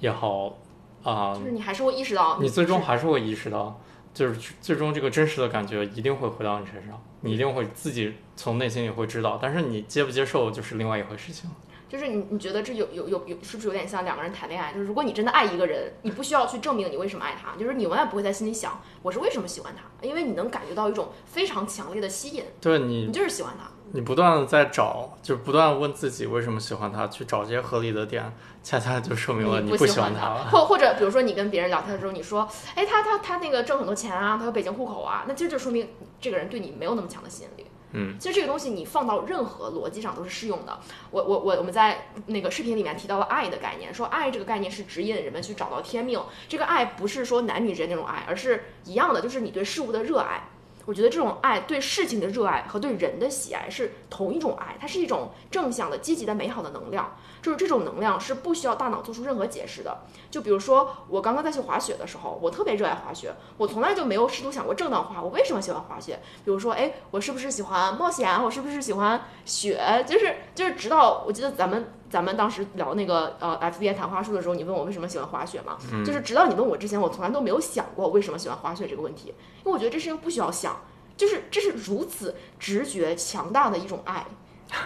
B: 也好啊、
A: 就是你还是会意识到
B: 你最终还是会意识到，就是最终这个真实的感觉一定会回到你身上，你一定会自己从内心里会知道，但是你接不接受就是另外一回事情。
A: 就是你你觉得这有有有有是不是有点像两个人谈恋爱？就是如果你真的爱一个人，你不需要去证明你为什么爱他，就是你永远不会在心里想我是为什么喜欢他，因为你能感觉到一种非常强烈的吸引，
B: 对你
A: 你就是喜欢他。
B: 你不断的在找，就不断问自己为什么喜欢他，去找这些合理的点，恰恰就说明了
A: 你
B: 不喜
A: 喜欢
B: 他了。
A: 或或者比如说你跟别人聊天的时候，你说，哎，他他他那个挣很多钱啊，他有北京户口啊，那其实就说明这个人对你没有那么强的吸引力。
B: 嗯，
A: 其实这个东西你放到任何逻辑上都是适用的。我我我我们在那个视频里面提到了爱的概念，说爱这个概念是指引人们去找到天命。这个爱不是说男女之间那种爱，而是一样的，就是你对事物的热爱。我觉得这种爱对事情的热爱和对人的喜爱是同一种爱，它是一种正向的、积极的、美好的能量。就是这种能量是不需要大脑做出任何解释的。就比如说我刚刚在去滑雪的时候，我特别热爱滑雪，我从来就没有试图想过正当化我为什么喜欢滑雪。比如说，哎，我是不是喜欢冒险？我是不是喜欢雪？就是就是，直到我记得咱们咱们当时聊那个呃 FBI 谈话术的时候，你问我为什么喜欢滑雪嘛？就是直到你问我之前，我从来都没有想过为什么喜欢滑雪这个问题，因为我觉得这事情不需要想，就是这是如此直觉强大的一种爱，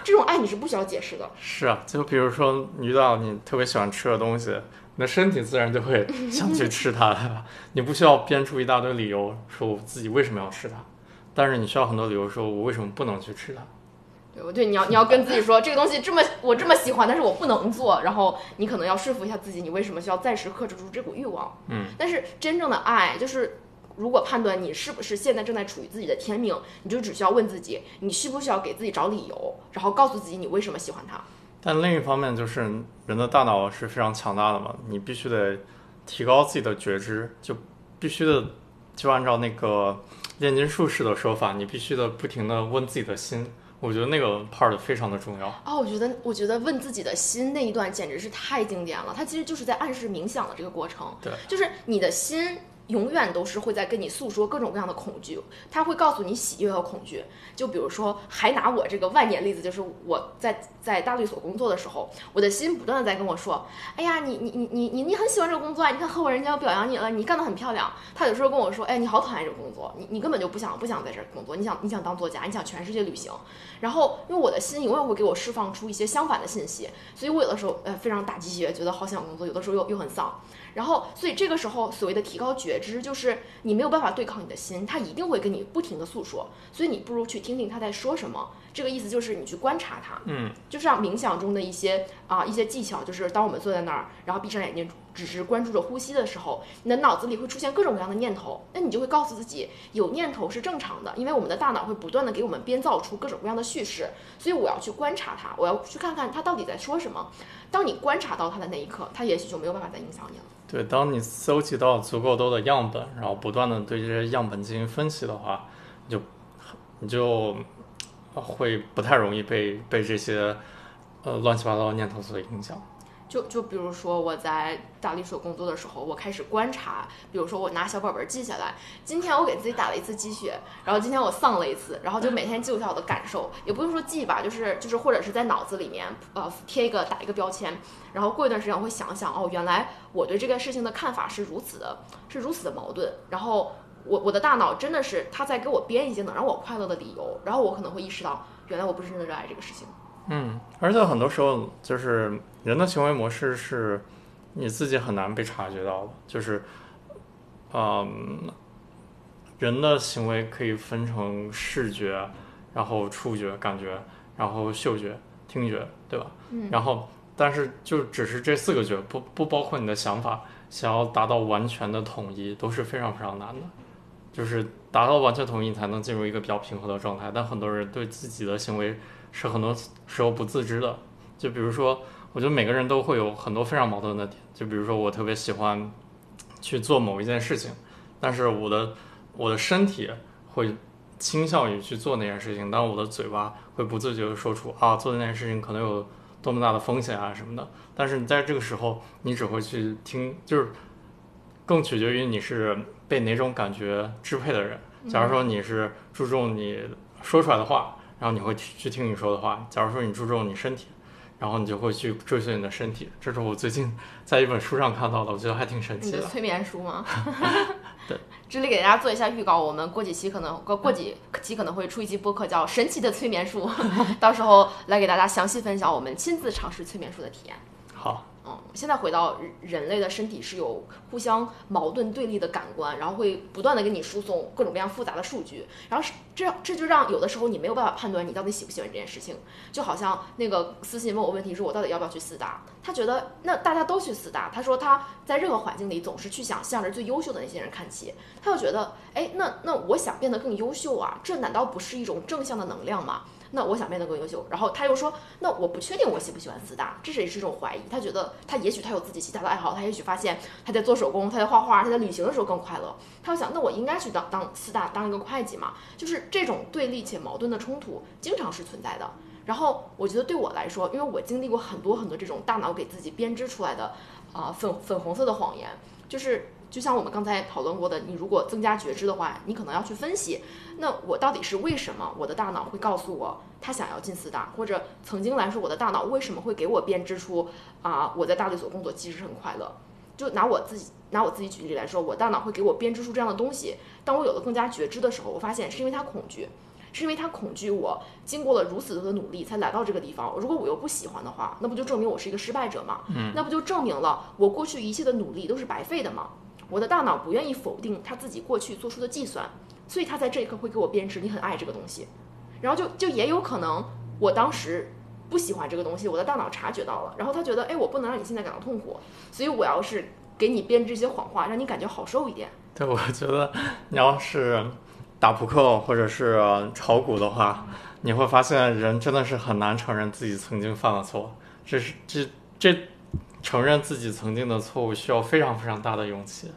A: 这种爱你是不需要解释的。
B: 是啊，就比如说你遇到你特别喜欢吃的东西，你的身体自然就会 想去吃它，对吧？你不需要编出一大堆理由说我自己为什么要吃它，但是你需要很多理由说我为什么不能去吃它。
A: 对，我对你要你要跟自己说这个东西这么我这么喜欢，但是我不能做，然后你可能要说服一下自己，你为什么需要暂时克制住这股欲望。
B: 嗯，
A: 但是真正的爱就是。如果判断你是不是现在正在处于自己的天命，你就只需要问自己，你需不需要给自己找理由，然后告诉自己你为什么喜欢他。
B: 但另一方面，就是人的大脑是非常强大的嘛，你必须得提高自己的觉知，就必须的就按照那个炼金术士的说法，你必须的不停的问自己的心。我觉得那个 part 非常的重要。
A: 哦，我觉得，我觉得问自己的心那一段简直是太经典了。它其实就是在暗示冥想的这个过程。
B: 对，
A: 就是你的心永远都是会在跟你诉说各种各样的恐惧，他会告诉你喜悦和恐惧。就比如说，还拿我这个万年例子，就是我在在大律所工作的时候，我的心不断的在跟我说：“哎呀，你你你你你你很喜欢这个工作啊，你看合伙人家要表扬你了，你干得很漂亮。”他有时候跟我说：“哎，你好讨厌这个工作，你你根本就不想不想在这儿工作，你想你想当作家，你想全世界旅行。”然后，因为我的心永远会给我释放出一些相反的信息，所以我有的时候呃非常打鸡血，觉得好想工作，有的时候又又很丧。然后，所以这个时候所谓的提高觉知，就是你没有办法对抗你的心，它一定会跟你不停的诉说，所以你不如去听听他在说什么。这个意思就是你去观察它，
B: 嗯，
A: 就像冥想中的一些啊、一些技巧，就是当我们坐在那儿，然后闭上眼睛，只是关注着呼吸的时候，你的脑子里会出现各种各样的念头，那你就会告诉自己，有念头是正常的，因为我们的大脑会不断的给我们编造出各种各样的叙事，所以我要去观察它，我要去看看它到底在说什么。当你观察到它的那一刻，它也许就没有办法再影响你了。
B: 对，当你搜集到足够多的样本，然后不断的对这些样本进行分析的话，你就你就会不太容易被被这些呃乱七八糟的念头所影响。
A: 就就比如说我在大律所工作的时候，我开始观察，比如说我拿小本本记下来，今天我给自己打了一次鸡血，然后今天我丧了一次，然后就每天记录下我的感受，也不用说记吧，就是就是或者是在脑子里面呃贴一个打一个标签，然后过一段时间我会想想哦，原来我对这个事情的看法是如此的，是如此的矛盾，然后我我的大脑真的是他在给我编一些能让我快乐的理由，然后我可能会意识到，原来我不是真的热爱这个事情。
B: 嗯，而且很多时候就是人的行为模式是你自己很难被察觉到的，就是，嗯，人的行为可以分成视觉，然后触觉、感觉，然后嗅觉、听觉，对吧？
A: 嗯
B: 然后，但是就只是这四个觉，不不包括你的想法，想要达到完全的统一都是非常非常难的。就是达到完全统一，你才能进入一个比较平和的状态。但很多人对自己的行为是很多时候不自知的。就比如说，我觉得每个人都会有很多非常矛盾的点。就比如说，我特别喜欢去做某一件事情，但是我的我的身体会倾向于去做那件事情，但我的嘴巴会不自觉的说出啊，做那件事情可能有多么大的风险啊什么的。但是你在这个时候，你只会去听，就是更取决于你是被哪种感觉支配的人。假如说你是注重你说出来的话，然后你会去听你说的话；假如说你注重你身体，然后你就会去追随你的身体。这是我最近在一本书上看到的，我觉得还挺神奇的
A: 催眠书吗？
B: 对，
A: 这里给大家做一下预告，我们过几期可能过过几期可能会出一期播客，叫《神奇的催眠术》，到时候来给大家详细分享我们亲自尝试催眠术的体验。
B: 好，
A: 嗯，现在回到人类的身体是有互相矛盾对立的感官，然后会不断的给你输送各种各样复杂的数据，然后是这这就让有的时候你没有办法判断你到底喜不喜欢这件事情。就好像那个私信问我问题，说我到底要不要去四大？他觉得那大家都去四大，他说他在任何环境里总是去想向着最优秀的那些人看齐，他就觉得哎，那那我想变得更优秀啊，这难道不是一种正向的能量吗？那我想变得更优秀，然后他又说，那我不确定我喜不喜欢四大，这是也是一种怀疑。他觉得他也许他有自己其他的爱好，他也许发现他在做手工，他在画画，他在旅行的时候更快乐。他又想，那我应该去当当四大当一个会计嘛？就是这种对立且矛盾的冲突经常是存在的。然后我觉得对我来说，因为我经历过很多很多这种大脑给自己编织出来的啊、粉粉红色的谎言，就是就像我们刚才讨论过的，你如果增加觉知的话，你可能要去分析，那我到底是为什么我的大脑会告诉我他想要进四大，或者曾经来说我的大脑为什么会给我编织出啊、我在大律所工作其实很快乐。就拿我自己拿我自己举例来说，我大脑会给我编织出这样的东西。当我有了更加觉知的时候，我发现是因为他恐惧，是因为他恐惧我经过了如此多的努力才来到这个地方。如果我又不喜欢的话，那不就证明我是一个失败者吗？嗯，那不就证明了我过去一切的努力都是白费的吗？我的大脑不愿意否定他自己过去做出的计算，所以他在这一刻会给我编织你很爱这个东西，然后就就也有可能我当时不喜欢这个东西，我的大脑察觉到了，然后他觉得哎我不能让你现在感到痛苦，所以我要是给你编织一些谎话，让你感觉好受一点。
B: 对，我觉得你要是打扑克或者是炒股的话，你会发现人真的是很难承认自己曾经犯了错。这是这这承认自己曾经的错误需要非常非常大的勇气。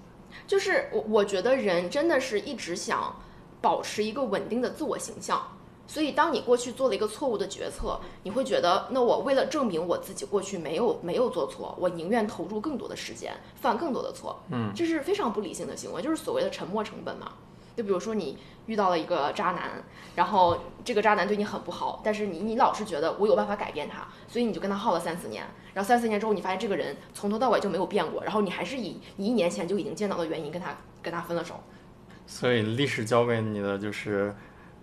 A: 就是我我觉得人真的是一直想保持一个稳定的自我形象，所以当你过去做了一个错误的决策，你会觉得那我为了证明我自己过去没有没有做错，我宁愿投入更多的时间，犯更多的错，
B: 嗯，
A: 这是非常不理性的行为，就是所谓的沉没成本嘛。就比如说你遇到了一个渣男，然后这个渣男对你很不好，但是你你老是觉得我有办法改变他，所以你就跟他耗了三四年，然后三四年之后你发现这个人从头到尾就没有变过，然后你还是以你一年前就已经见到的原因跟他跟他分了手。
B: 所以历史教给你的就是，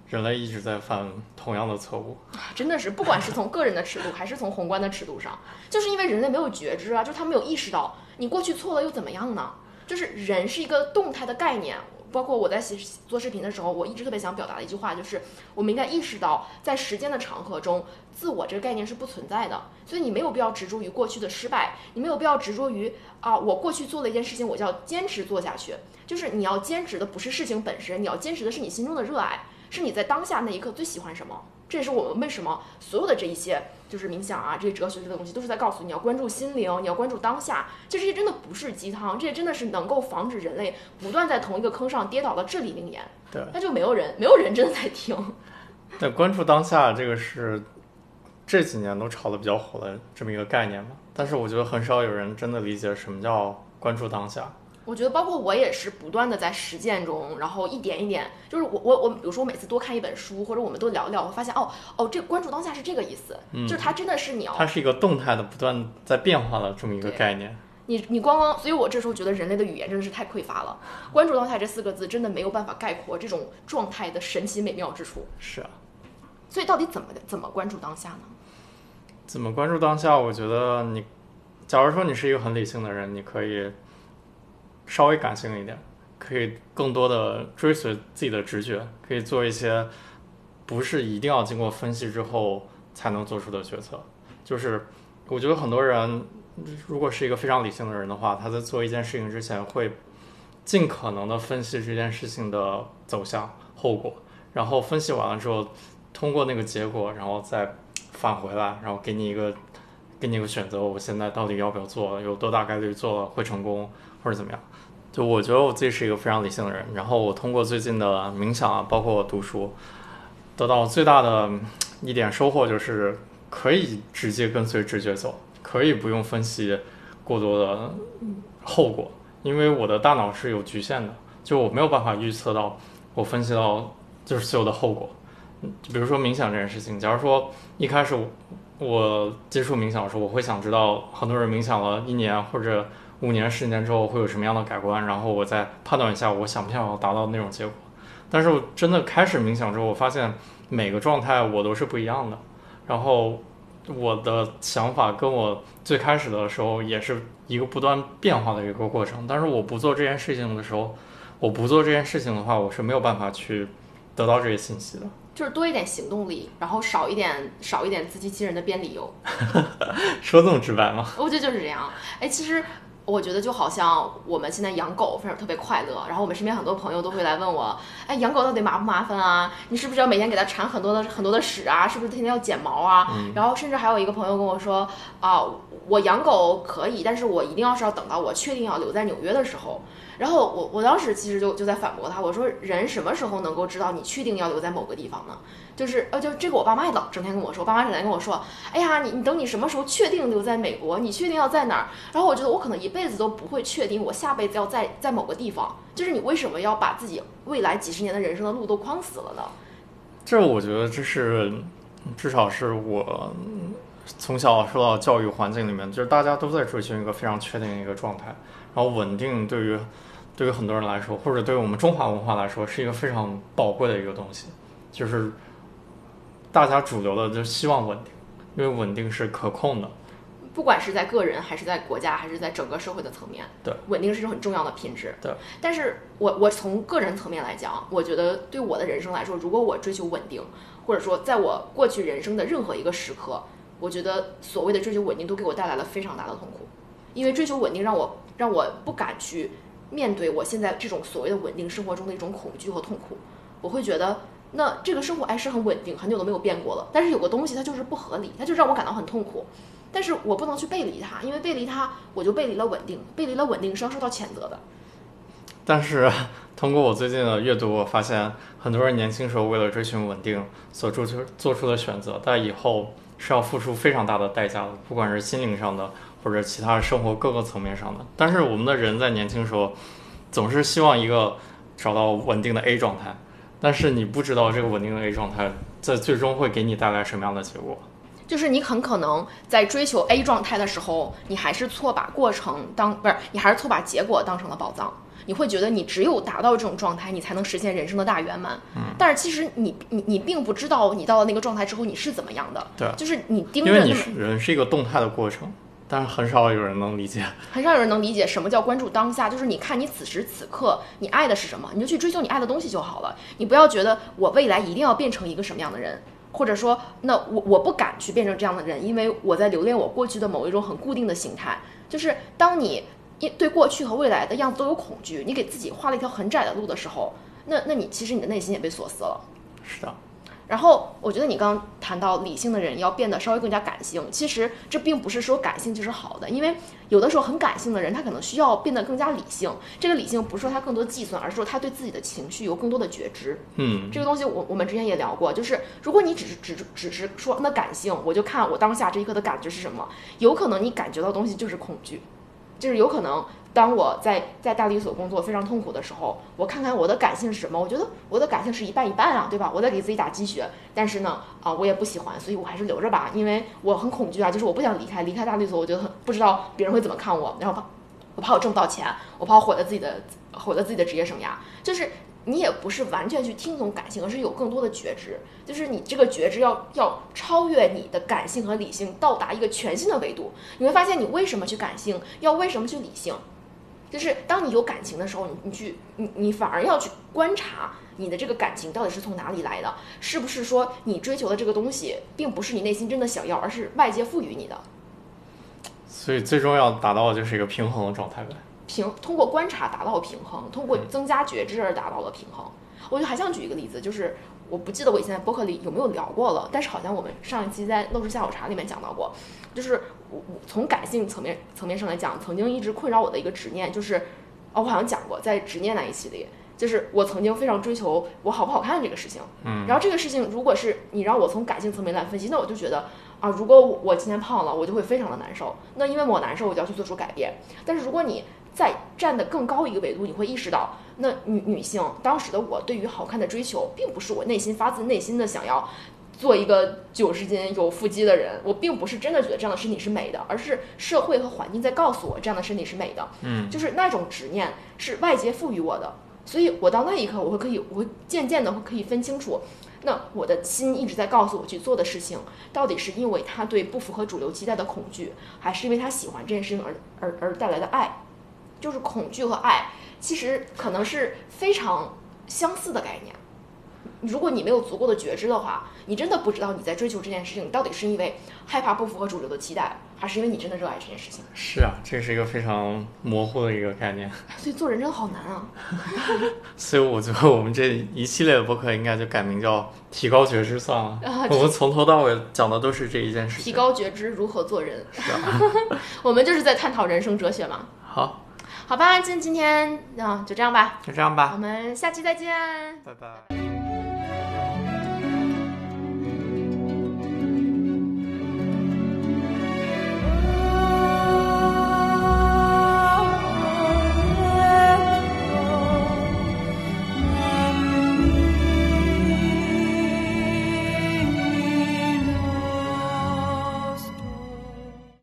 B: 人类一直在犯同样的错误。
A: 真的是，不管是从个人的尺度，还是从宏观的尺度上，就是因为人类没有觉知啊，就是他没有意识到，你过去错了又怎么样呢？就是人是一个动态的概念。包括我在写做视频的时候，我一直特别想表达的一句话就是，我们应该意识到，在时间的长河中，自我这个概念是不存在的。所以你没有必要执着于过去的失败，你没有必要执着于啊，我过去做了一件事情，我就要坚持做下去。就是你要坚持的不是事情本身，你要坚持的是你心中的热爱，是你在当下那一刻最喜欢什么。这也是我们为什么所有的这一些就是冥想啊，这些哲学类的东西都是在告诉你要关注心灵，你要关注当下。就这些真的不是鸡汤，这些真的是能够防止人类不断在同一个坑上跌倒的至理名言。
B: 对，
A: 那就没有人，没有人真的在听。
B: 对，关注当下这个是这几年都炒得比较火的这么一个概念嘛。但是我觉得很少有人真的理解什么叫关注当下。
A: 我觉得，包括我也是不断的在实践中，然后一点一点，就是我我我，比如说我每次多看一本书，或者我们多聊聊，我会发现哦哦，这关注当下是这个意思，
B: 嗯
A: 就是它真的是你要
B: 它是一个动态的、不断在变化的这么一个概念。
A: 你你光光，所以我这时候觉得人类的语言真的是太匮乏了。关注当下这四个字真的没有办法概括这种状态的神奇美妙之处。
B: 是啊，
A: 所以到底怎么怎么关注当下呢？
B: 怎么关注当下？我觉得你，假如说你是一个很理性的人，你可以稍微感性一点，可以更多的追随自己的直觉，可以做一些不是一定要经过分析之后才能做出的决策。就是我觉得很多人如果是一个非常理性的人的话，他在做一件事情之前会尽可能的分析这件事情的走向、后果，然后分析完了之后，通过那个结果，然后再返回来，然后给你一个给你一个选择，我现在到底要不要做，有多大概率做了会成功或者怎么样？就我觉得我自己是一个非常理性的人，然后我通过最近的冥想啊，包括读书，得到最大的一点收获就是可以直接跟随直觉走，可以不用分析过多的后果，因为我的大脑是有局限的，就我没有办法预测到我分析到就是所有的后果。就比如说冥想这件事情，假如说一开始我接触冥想的时候，我会想知道很多人冥想了一年或者五年、十年之后会有什么样的改观，然后我再判断一下我想不想要达到那种结果。但是我真的开始冥想之后，我发现每个状态我都是不一样的，然后我的想法跟我最开始的时候也是一个不断变化的一个过程。但是我不做这件事情的时候，我不做这件事情的话，我是没有办法去得到这些信息的。
A: 就是多一点行动力，然后少一点少一点自欺欺人的编理由。
B: 说这么直白吗？
A: 我觉得就是这样。哎，其实我觉得就好像我们现在养狗非常特别快乐，然后我们身边很多朋友都会来问我，哎，养狗到底麻不麻烦啊？你是不是要每天给它铲很多的很多的屎啊？是不是天天要剪毛啊？然后甚至还有一个朋友跟我说，啊，我养狗可以，但是我一定要是要等到我确定要留在纽约的时候。然后我我当时其实就就在反驳他，我说人什么时候能够知道你确定要留在某个地方呢？就是呃，就这个我爸妈也老整天跟我说，我爸妈整天跟我说，哎呀，你你等你什么时候确定留在美国，你确定要在哪儿？然后我觉得我可能一辈子都不会确定我下辈子要在在某个地方。就是你为什么要把自己未来几十年的人生的路都框死了呢？
B: 这我觉得这是至少是我从小受到教育环境里面，就是大家都在追求一个非常确定的一个状态，然后稳定对于对于很多人来说，或者对于我们中华文化来说，是一个非常宝贵的一个东西，就是大家主流的就希望稳定，因为稳定是可控的。
A: 不管是在个人还是在国家还是在整个社会的层面，
B: 对，
A: 稳定是一种很重要的品质。
B: 对，
A: 但是我我从个人层面来讲，我觉得对我的人生来说，如果我追求稳定，或者说在我过去人生的任何一个时刻，我觉得所谓的追求稳定都给我带来了非常大的痛苦，因为追求稳定让我让我不敢去面对我现在这种所谓的稳定生活中的一种恐惧和痛苦，我会觉得。那这个生活还是很稳定，很久都没有变过了。但是有个东西它就是不合理，它就让我感到很痛苦。但是我不能去背离它，因为背离它我就背离了稳定，背离了稳定是要受到谴责的。
B: 但是 通过我最近的阅读，我发现很多人年轻时候为了追寻稳定所做出做出的选择，但以后是要付出非常大的代价的，不管是心灵上的或者其他生活各个层面上的。但是我们的人在年轻时候总是希望一个找到稳定的 A 状态。但是你不知道这个稳定的 A 状态在最终会给你带来什么样的结果？
A: 就是你很可能在追求 A 状态的时候，你还是错把过程当不是，你还是错把结果当成了宝藏。你会觉得你只有达到这种状态，你才能实现人生的大圆满。
B: 嗯，
A: 但是其实你你你并不知道你到了那个状态之后你是怎么样的。
B: 对，
A: 就是你盯着
B: 因为你是人是一个动态的过程。但是很少有人能理解，
A: 很少有人能理解什么叫关注当下。就是你看你此时此刻你爱的是什么，你就去追求你爱的东西就好了。你不要觉得我未来一定要变成一个什么样的人，或者说那我我不敢去变成这样的人，因为我在留恋我过去的某一种很固定的形态。就是当你一对过去和未来的样子都有恐惧，你给自己画了一条很窄的路的时候，那那你其实你的内心也被锁死了。
B: 是的。
A: 然后我觉得你刚刚谈到理性的人要变得稍微更加感性，其实这并不是说感性就是好的，因为有的时候很感性的人他可能需要变得更加理性。这个理性不是说他更多计算，而是说他对自己的情绪有更多的觉知。
B: 嗯，
A: 这个东西我我们之前也聊过，就是如果你只是只只是说那感性，我就看我当下这一刻的感觉是什么，有可能你感觉到东西就是恐惧，就是有可能。当我在在大律所工作非常痛苦的时候，我看看我的感性是什么？我觉得我的感性是一半一半啊，对吧？我在给自己打鸡血，但是呢，啊，我也不喜欢，所以我还是留着吧，因为我很恐惧啊，就是我不想离开，离开大律所，我觉得很不知道别人会怎么看我，然后怕我怕我挣不到钱，我怕我毁了自己的毁了自己的职业生涯，就是。你也不是完全去听从感性，而是有更多的觉知，就是你这个觉知要要超越你的感性和理性，到达一个全新的维度。你会发现，你为什么去感性，要为什么去理性，就是当你有感情的时候，你你去你你反而要去观察你的这个感情到底是从哪里来的，是不是说你追求的这个东西并不是你内心真的想要，而是外界赋予你的。
B: 所以最终要达到的就是一个平衡的状态呗。
A: 平通过观察达到平衡，通过增加觉知而达到了平衡。我就还想举一个例子，就是我不记得我以前在播客里有没有聊过了，但是好像我们上一期在《陋室下午茶》里面讲到过，就是我我从感性层面层面上来讲，曾经一直困扰我的一个执念，就是哦，我好像讲过在执念那一期里，就是我曾经非常追求我好不好看这个事情。
B: 嗯。
A: 然后这个事情，如果是你让我从感性层面来分析，那我就觉得啊，如果我今天胖了，我就会非常的难受。那因为我难受，我就要去做出改变。但是如果你再站得更高一个维度，你会意识到，那女女性当时的我对于好看的追求，并不是我内心发自内心的想要做一个九十斤有腹肌的人，我并不是真的觉得这样的身体是美的，而是社会和环境在告诉我这样的身体是美的。
B: 嗯，
A: 就是那种执念是外界赋予我的，所以我到那一刻，我会可以，我会渐渐的会可以分清楚，那我的心一直在告诉我去做的事情，到底是因为他对不符合主流期待的恐惧，还是因为他喜欢这件事情而而而带来的爱。就是恐惧和爱，其实可能是非常相似的概念。如果你没有足够的觉知的话，你真的不知道你在追求这件事情到底是因为害怕不符合主流的期待，还是因为你真的热爱这件事情。
B: 是啊，这是一个非常模糊的一个概念。
A: 所以做人真的好难啊。
B: 所以我觉得我们这一系列的播客应该就改名叫“提高觉知”算了。我们从头到尾讲的都是这一件事情。
A: 提高觉知，如何做人？
B: 是啊。
A: 我们就是在探讨人生哲学嘛。
B: 好。
A: 好吧，今今天啊就这样吧，
B: 就这样吧，
A: 我们下期再见，
B: 拜拜。